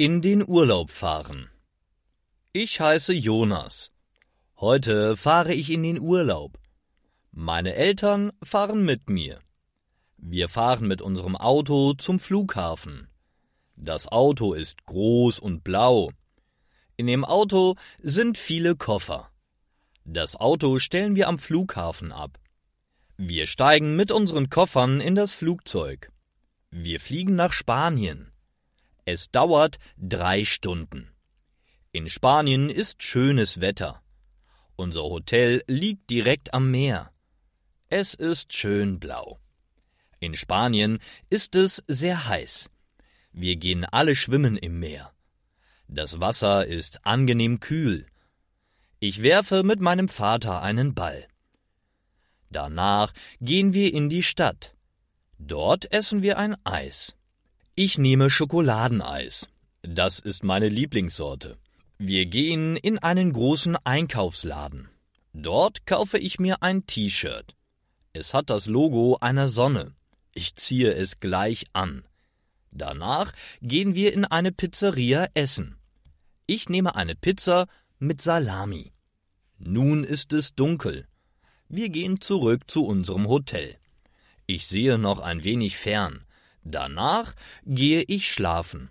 In den Urlaub fahren. Ich heiße Jonas. Heute fahre ich in den Urlaub. Meine Eltern fahren mit mir. Wir fahren mit unserem Auto zum Flughafen. Das Auto ist groß und blau. In dem Auto sind viele Koffer. Das Auto stellen wir am Flughafen ab. Wir steigen mit unseren Koffern in das Flugzeug. Wir fliegen nach Spanien. Es dauert drei Stunden. In Spanien ist schönes Wetter. Unser Hotel liegt direkt am Meer. Es ist schön blau. In Spanien ist es sehr heiß. Wir gehen alle schwimmen im Meer. Das Wasser ist angenehm kühl. Ich werfe mit meinem Vater einen Ball. Danach gehen wir in die Stadt. Dort essen wir ein Eis. Ich nehme Schokoladeneis. Das ist meine Lieblingssorte. Wir gehen in einen großen Einkaufsladen. Dort kaufe ich mir ein T-Shirt. Es hat das Logo einer Sonne. Ich ziehe es gleich an. Danach gehen wir in eine Pizzeria essen. Ich nehme eine Pizza mit Salami. Nun ist es dunkel. Wir gehen zurück zu unserem Hotel. Ich sehe noch ein wenig fern. Danach gehe ich schlafen.